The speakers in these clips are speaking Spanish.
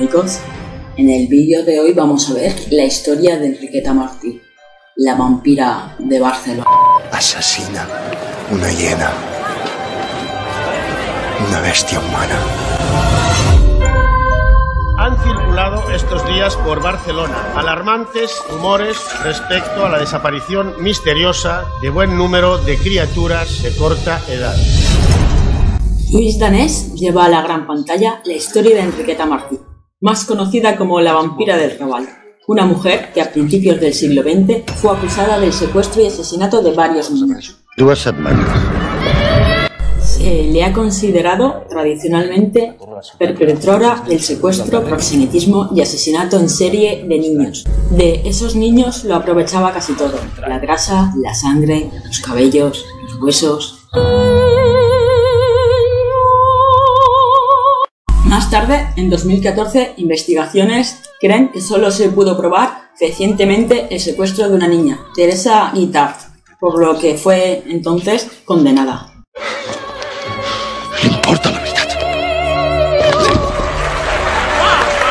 Conspiranoicos. En el vídeo de hoy vamos a ver la historia de Enriqueta Martí, la vampira de Barcelona. Asesina una hiena. Una bestia humana. Han circulado estos días por Barcelona alarmantes rumores respecto a la desaparición misteriosa de buen número de criaturas de corta edad. Luis Danés lleva a la gran pantalla la historia de Enriqueta Martí, más conocida como la vampira del Raval, una mujer que a principios del siglo XX fue acusada del secuestro y asesinato de varios niños. Se le ha considerado tradicionalmente perpetrora del secuestro, proxenetismo y asesinato en serie de niños. De esos niños lo aprovechaba casi todo, la grasa, la sangre, los cabellos, los huesos. Más tarde, en 2014, investigaciones creen que solo se pudo probar recientemente el secuestro de una niña, Teresa Guitart, por lo que fue entonces condenada. Importa la veritat.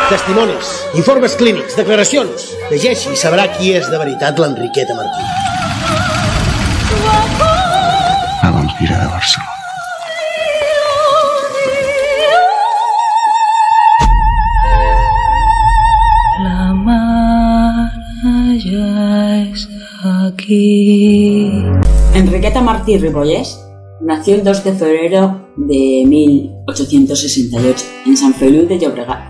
Testimonis, informes clínics, declaracions. Llegeixi i sabrà qui és de veritat l'Enriqueta Martí. La vampira de Barcelona. Enriqueta Martí Ripollés nació el 2 de febrero de 1868 en San Feliu de Llobregat.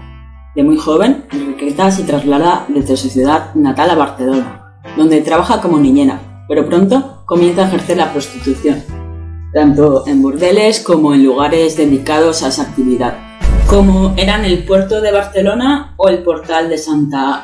De muy joven, Enriqueta se traslada desde su ciudad natal a Barcelona, donde trabaja como niñera, pero pronto comienza a ejercer la prostitución, tanto en burdeles como en lugares dedicados a esa actividad, como eran el puerto de Barcelona o el portal de Santa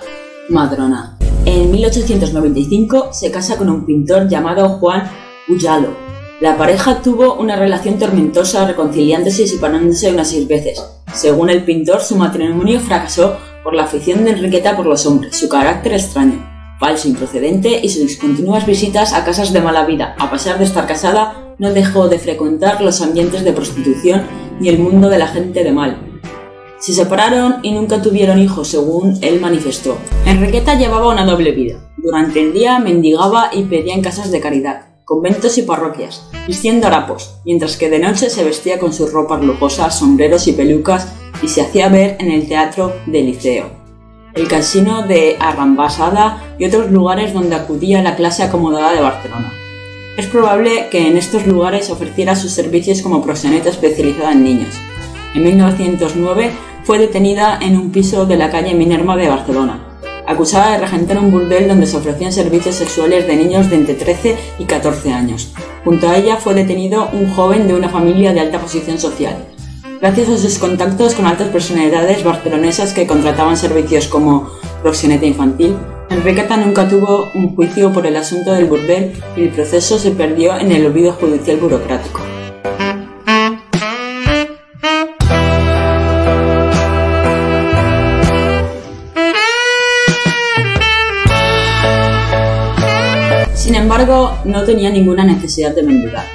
Madrona. En 1895 se casa con un pintor llamado Juan Ullalo. La pareja tuvo una relación tormentosa, reconciliándose y separándose unas seis veces. Según el pintor, su matrimonio fracasó por la afición de Enriqueta por los hombres, su carácter extraño, falso, improcedente y sus continuas visitas a casas de mala vida. A pesar de estar casada, no dejó de frecuentar los ambientes de prostitución ni el mundo de la gente de mal. Se separaron y nunca tuvieron hijos, según él manifestó. Enriqueta llevaba una doble vida. Durante el día mendigaba y pedía en casas de caridad, conventos y parroquias, vistiendo harapos, mientras que de noche se vestía con sus ropas lujosas, sombreros y pelucas y se hacía ver en el teatro del Liceo, el casino de Arrambasada y otros lugares donde acudía la clase acomodada de Barcelona. Es probable que en estos lugares ofreciera sus servicios como proxeneta especializada en niños. En 1909 fue detenida en un piso de la calle Minerva de Barcelona, acusada de regentar un burdel donde se ofrecían servicios sexuales de niños de entre 13 y 14 años. Junto a ella fue detenido un joven de una familia de alta posición social. Gracias a sus contactos con altas personalidades barcelonesas que contrataban servicios como proxeneta infantil, Enriqueta nunca tuvo un juicio por el asunto del burdel y el proceso se perdió en el olvido judicial burocrático. No tenía ninguna necesidad de mendigar,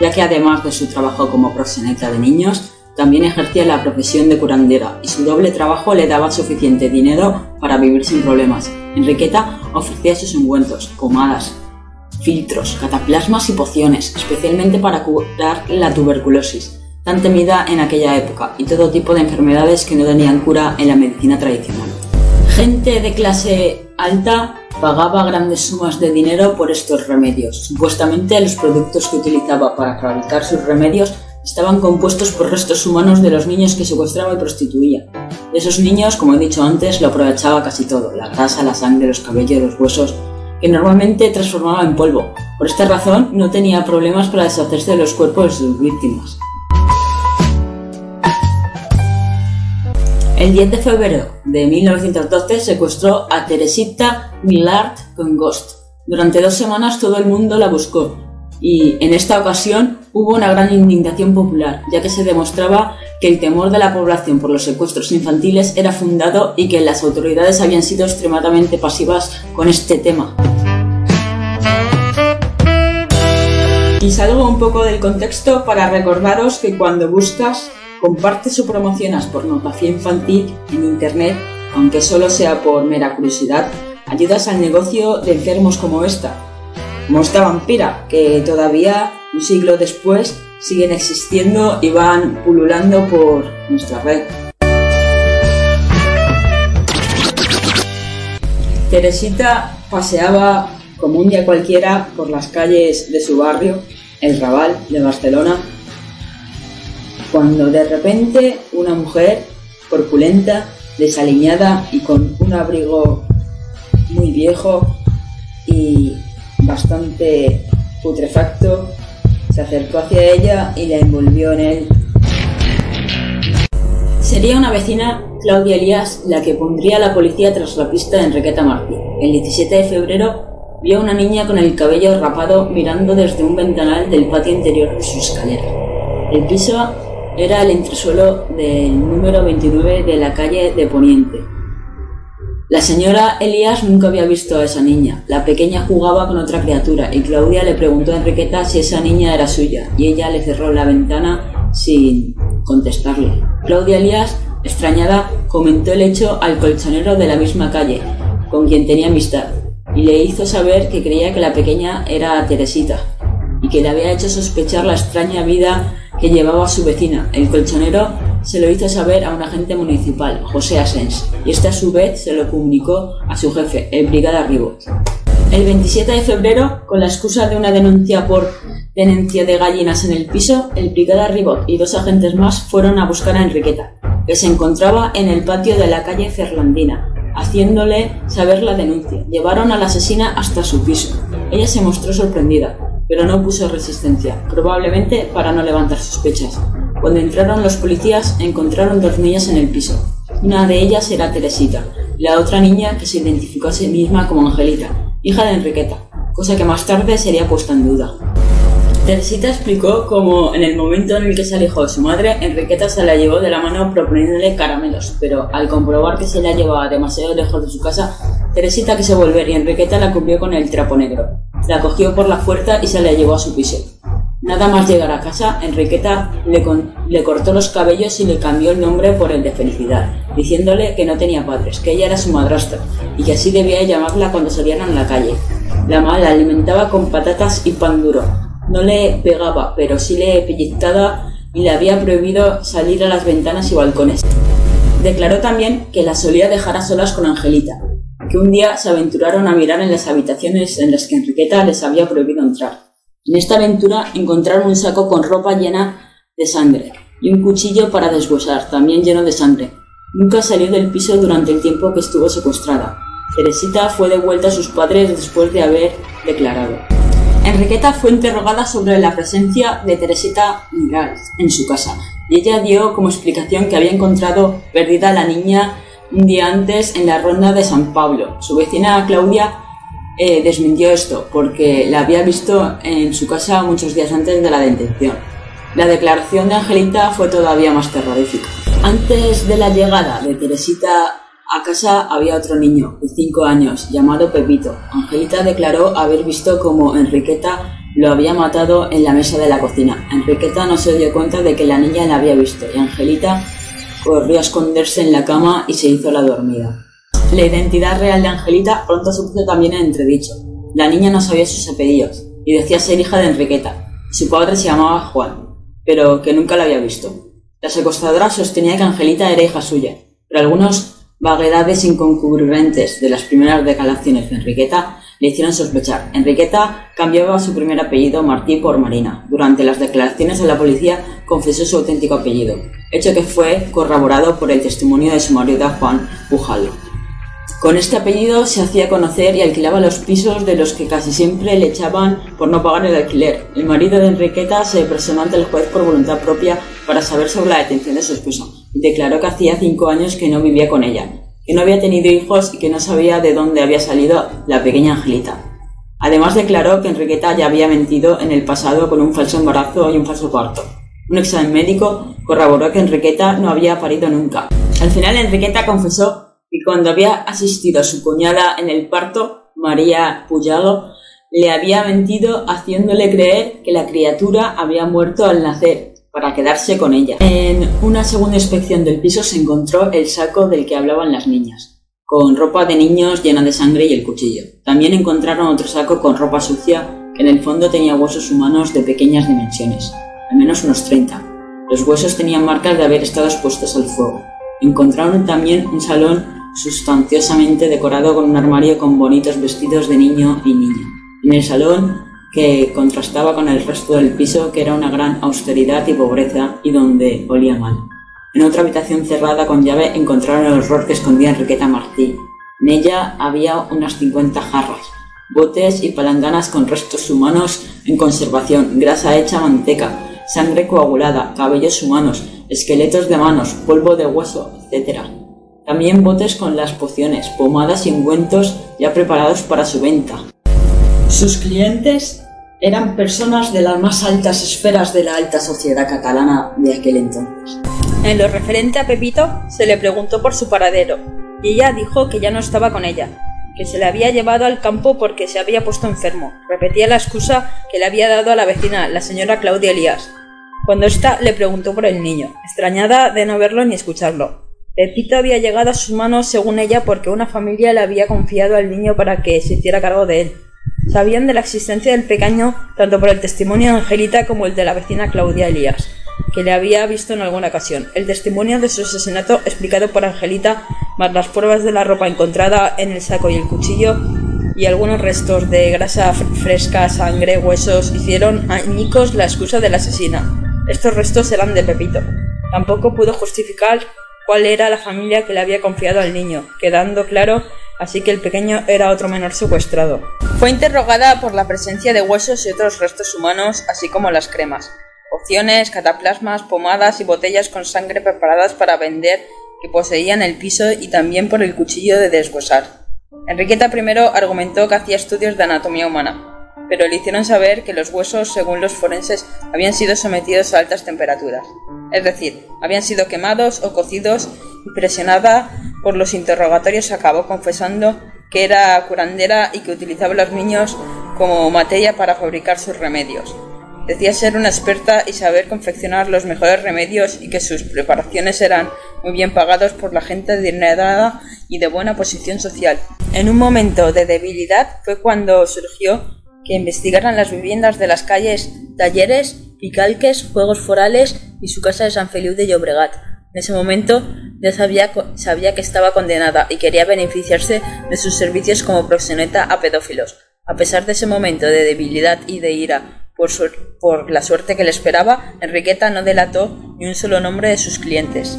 ya que además de su trabajo como proxeneta de niños, también ejercía la profesión de curandera y su doble trabajo le daba suficiente dinero para vivir sin problemas. Enriqueta ofrecía sus ungüentos, pomadas, filtros, cataplasmas y pociones, especialmente para curar la tuberculosis, tan temida en aquella época, y todo tipo de enfermedades que no tenían cura en la medicina tradicional. Gente de clase alta pagaba grandes sumas de dinero por estos remedios. Supuestamente los productos que utilizaba para fabricar sus remedios estaban compuestos por restos humanos de los niños que secuestraba y prostituía. De esos niños, como he dicho antes, lo aprovechaba casi todo, la grasa, la sangre, los cabellos, los huesos, que normalmente transformaba en polvo. Por esta razón, no tenía problemas para deshacerse de los cuerpos de sus víctimas. El 10 de febrero de 1912 secuestró a Teresita Millard con Ghost. Durante dos semanas todo el mundo la buscó y en esta ocasión hubo una gran indignación popular, ya que se demostraba que el temor de la población por los secuestros infantiles era fundado y que las autoridades habían sido extremadamente pasivas con este tema. Y salgo un poco del contexto para recordaros que cuando buscas Comparte o promocionas pornografía infantil en Internet, aunque solo sea por mera curiosidad, ayudas al negocio de enfermos como esta, como esta vampira, que todavía un siglo después siguen existiendo y van pululando por nuestra red. Teresita paseaba como un día cualquiera por las calles de su barrio, el Raval de Barcelona, cuando de repente una mujer corpulenta, desaliñada y con un abrigo muy viejo y bastante putrefacto, se acercó hacia ella y la envolvió en él. Sería una vecina, Claudia Elías, la que pondría a la policía tras la pista de Enriqueta Martí. El 17 de febrero vio a una niña con el cabello rapado mirando desde un ventanal del patio interior de su escalera. El piso era el entresuelo del número 29 de la calle de Poniente, la señora Elías nunca había visto a esa niña. La pequeña jugaba con otra criatura y Claudia le preguntó a Enriqueta si esa niña era suya y ella le cerró la ventana sin contestarle. Claudia Elías, extrañada, comentó el hecho al colchonero de la misma calle, con quien tenía amistad, y le hizo saber que creía que la pequeña era Teresita y que le había hecho sospechar la extraña vida que llevaba su vecina. El colchonero se lo hizo saber a un agente municipal, José Asens, y este a su vez se lo comunicó a su jefe, el brigada Ribot. El 27 de febrero, con la excusa de una denuncia por tenencia de gallinas en el piso, el brigada Ribot y dos agentes más fueron a buscar a Enriqueta, que se encontraba en el patio de la calle Ferlandina, haciéndole saber la denuncia. Llevaron a la asesina hasta su piso. Ella se mostró sorprendida, pero no puso resistencia, probablemente para no levantar sospechas. Cuando entraron los policías encontraron dos niñas en el piso. Una de ellas era Teresita, la otra niña que se identificó a sí misma como Angelita, hija de Enriqueta, cosa que más tarde sería puesta en duda. Teresita explicó cómo en el momento en el que se alejó de su madre, Enriqueta se la llevó de la mano proponiéndole caramelos, pero al comprobar que se la llevaba demasiado lejos de su casa, Teresita quiso volver y Enriqueta la cubrió con el trapo negro. La cogió por la fuerza y se la llevó a su piso. Nada más llegar a casa, Enriqueta le, cortó los cabellos y le cambió el nombre por el de Felicidad, diciéndole que no tenía padres, que ella era su madrastra y que así debía llamarla cuando salieran a la calle. La mala alimentaba con patatas y pan duro. No le pegaba, pero sí le pellizcaba y le había prohibido salir a las ventanas y balcones. Declaró también que la solía dejar a solas con Angelita, que un día se aventuraron a mirar en las habitaciones en las que Enriqueta les había prohibido entrar. En esta aventura encontraron un saco con ropa llena de sangre y un cuchillo para deshuesar, también lleno de sangre. Nunca salió del piso durante el tiempo que estuvo secuestrada. Teresita fue devuelta a sus padres después de haber declarado. Enriqueta fue interrogada sobre la presencia de Teresita Miral en su casa y ella dio como explicación que había encontrado perdida a la niña un día antes en la ronda de San Pablo. Su vecina Claudia eh, desmintió esto porque la había visto en su casa muchos días antes de la detención. La declaración de Angelita fue todavía más terrorífica. Antes de la llegada de Teresita a casa había otro niño de 5 años llamado Pepito. Angelita declaró haber visto cómo Enriqueta lo había matado en la mesa de la cocina. Enriqueta no se dio cuenta de que la niña la había visto y Angelita corrió a esconderse en la cama y se hizo la dormida. La identidad real de Angelita pronto se puso también en entredicho. La niña no sabía sus apellidos y decía ser hija de Enriqueta. Su padre se llamaba Juan, pero que nunca la había visto. La secuestradora sostenía que Angelita era hija suya, pero algunos vaguedades incongruentes de las primeras declaraciones de Enriqueta le hicieron sospechar. Enriqueta cambiaba su primer apellido Martí por Marina. Durante las declaraciones a la policía confesó su auténtico apellido, hecho que fue corroborado por el testimonio de su marido Juan Pujalo. Con este apellido se hacía conocer y alquilaba los pisos de los que casi siempre le echaban por no pagar el alquiler. El marido de Enriqueta se presentó ante el juez por voluntad propia para saber sobre la detención de su esposa y declaró que hacía cinco años que no vivía con ella, que no había tenido hijos y que no sabía de dónde había salido la pequeña Angelita. Además declaró que Enriqueta ya había mentido en el pasado con un falso embarazo y un falso parto. Un examen médico corroboró que Enriqueta no había parido nunca. Al final Enriqueta confesó y cuando había asistido a su cuñada en el parto, María Puyalo, le había mentido haciéndole creer que la criatura había muerto al nacer, para quedarse con ella. En una segunda inspección del piso se encontró el saco del que hablaban las niñas, con ropa de niños llena de sangre y el cuchillo. También encontraron otro saco con ropa sucia que en el fondo tenía huesos humanos de pequeñas dimensiones, al menos unos 30. Los huesos tenían marcas de haber estado expuestos al fuego. Encontraron también un salón sustanciosamente decorado con un armario con bonitos vestidos de niño y niña. En el salón, que contrastaba con el resto del piso, que era una gran austeridad y pobreza y donde olía mal. En otra habitación cerrada con llave encontraron el horror que escondía Enriqueta Martí. En ella había unas 50 jarras, botes y palanganas con restos humanos en conservación, grasa hecha manteca, sangre coagulada, cabellos humanos, esqueletos de manos, polvo de hueso, etc. También botes con las pociones, pomadas y ungüentos ya preparados para su venta. Sus clientes eran personas de las más altas esferas de la alta sociedad catalana de aquel entonces. En lo referente a Pepito, se le preguntó por su paradero, y ella dijo que ya no estaba con ella, que se le había llevado al campo porque se había puesto enfermo. Repetía la excusa que le había dado a la vecina, la señora Claudia Elías, cuando ésta le preguntó por el niño, extrañada de no verlo ni escucharlo. Pepito había llegado a sus manos, según ella, porque una familia le había confiado al niño para que se hiciera cargo de él. Sabían de la existencia del pequeño tanto por el testimonio de Angelita como el de la vecina Claudia Elías, que le había visto en alguna ocasión. El testimonio de su asesinato, explicado por Angelita, más las pruebas de la ropa encontrada en el saco y el cuchillo, y algunos restos de grasa fresca, sangre, huesos, hicieron añicos la excusa de la asesina. Estos restos eran de Pepito. Tampoco pudo justificar cuál era la familia que le había confiado al niño, quedando claro así que el pequeño era otro menor secuestrado. Fue interrogada por la presencia de huesos y otros restos humanos, así como las cremas, pociones, cataplasmas, pomadas y botellas con sangre preparadas para vender que poseían el piso y también por el cuchillo de deshuesar. Enriqueta I argumentó que hacía estudios de anatomía humana, pero le hicieron saber que los huesos, según los forenses, habían sido sometidos a altas temperaturas, es decir, habían sido quemados o cocidos y presionada por los interrogatorios acabó confesando que era curandera y que utilizaba a los niños como materia para fabricar sus remedios. Decía ser una experta y saber confeccionar los mejores remedios y que sus preparaciones eran muy bien pagados por la gente adinerada y de buena posición social. En un momento de debilidad fue cuando surgió que investigaran las viviendas de las calles Talleres, Picalques, Juegos Forales y su casa de San Feliu de Llobregat. En ese momento ya sabía, que estaba condenada y quería beneficiarse de sus servicios como proxeneta a pedófilos. A pesar de ese momento de debilidad y de ira por la suerte que le esperaba, Enriqueta no delató ni un solo nombre de sus clientes.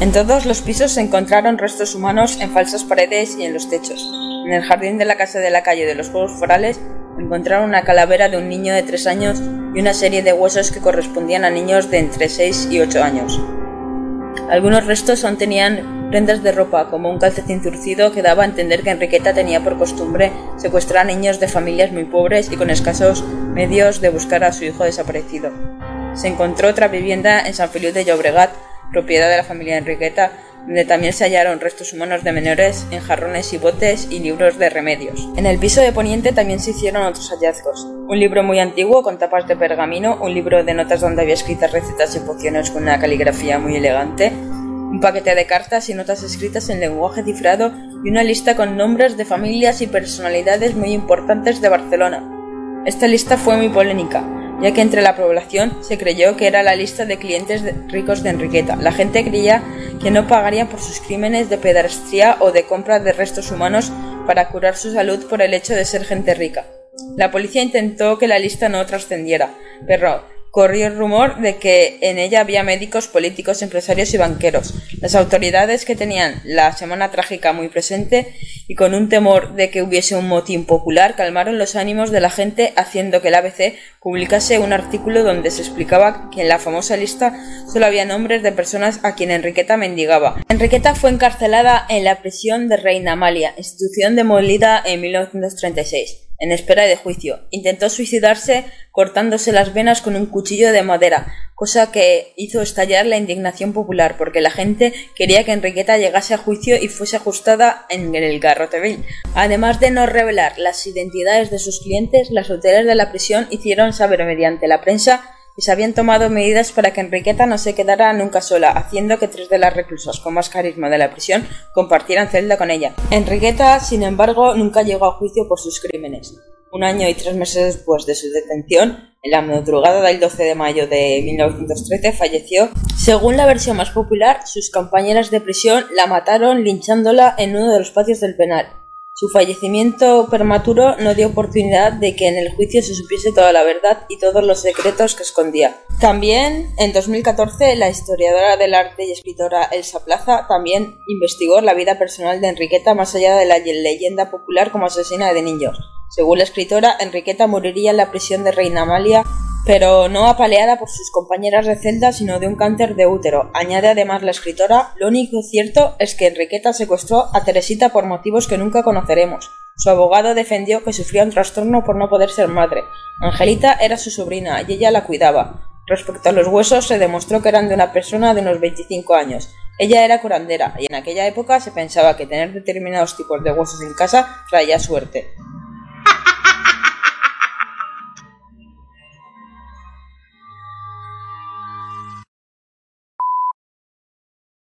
En todos los pisos se encontraron restos humanos en falsas paredes y en los techos. En el jardín de la casa de la calle de los Juegos Forales encontraron una calavera de un niño de 3 años y una serie de huesos que correspondían a niños de entre 6 y 8 años. Algunos restos aún tenían prendas de ropa, como un calcetín zurcido que daba a entender que Enriqueta tenía por costumbre secuestrar a niños de familias muy pobres y con escasos medios de buscar a su hijo desaparecido. Se encontró otra vivienda en San Feliu de Llobregat, propiedad de la familia Enriqueta, donde también se hallaron restos humanos de menores en jarrones y botes y libros de remedios. En el piso de Poniente también se hicieron otros hallazgos. Un libro muy antiguo con tapas de pergamino, un libro de notas donde había escritas recetas y pociones con una caligrafía muy elegante, un paquete de cartas y notas escritas en lenguaje cifrado y una lista con nombres de familias y personalidades muy importantes de Barcelona. Esta lista fue muy polémica, ya que entre la población se creyó que era la lista de clientes ricos de Enriqueta. La gente creía que no pagarían por sus crímenes de pedastría o de compra de restos humanos para curar su salud por el hecho de ser gente rica. La policía intentó que la lista no trascendiera, pero corrió el rumor de que en ella había médicos, políticos, empresarios y banqueros. Las autoridades que tenían la semana trágica muy presente y con un temor de que hubiese un motín popular calmaron los ánimos de la gente haciendo que el ABC publicase un artículo donde se explicaba que en la famosa lista solo había nombres de personas a quien Enriqueta mendigaba. Enriqueta fue encarcelada en la prisión de Reina Amalia, institución demolida en 1936 en espera de juicio. Intentó suicidarse cortándose las venas con un cuchillo de madera, cosa que hizo estallar la indignación popular, porque la gente quería que Enriqueta llegase a juicio y fuese ajustada en el garrote Además de no revelar las identidades de sus clientes, las hoteles de la prisión hicieron saber mediante la prensa y se habían tomado medidas para que Enriqueta no se quedara nunca sola, haciendo que tres de las reclusas con más carisma de la prisión compartieran celda con ella. Enriqueta, sin embargo, nunca llegó a juicio por sus crímenes. Un año y tres meses después de su detención, en la madrugada del 12 de mayo de 1913 falleció. Según la versión más popular, sus compañeras de prisión la mataron linchándola en uno de los patios del penal. Su fallecimiento prematuro no dio oportunidad de que en el juicio se supiese toda la verdad y todos los secretos que escondía. También, en 2014, la historiadora del arte y escritora Elsa Plaza también investigó la vida personal de Enriqueta más allá de la leyenda popular como asesina de niños. Según la escritora, Enriqueta moriría en la prisión de Reina Amalia pero no apaleada por sus compañeras de celda, sino de un cáncer de útero. Añade además la escritora, lo único cierto es que Enriqueta secuestró a Teresita por motivos que nunca conoceremos. Su abogado defendió que sufría un trastorno por no poder ser madre. Angelita era su sobrina y ella la cuidaba. Respecto a los huesos, se demostró que eran de una persona de unos 25 años. Ella era curandera y en aquella época se pensaba que tener determinados tipos de huesos en casa traía suerte.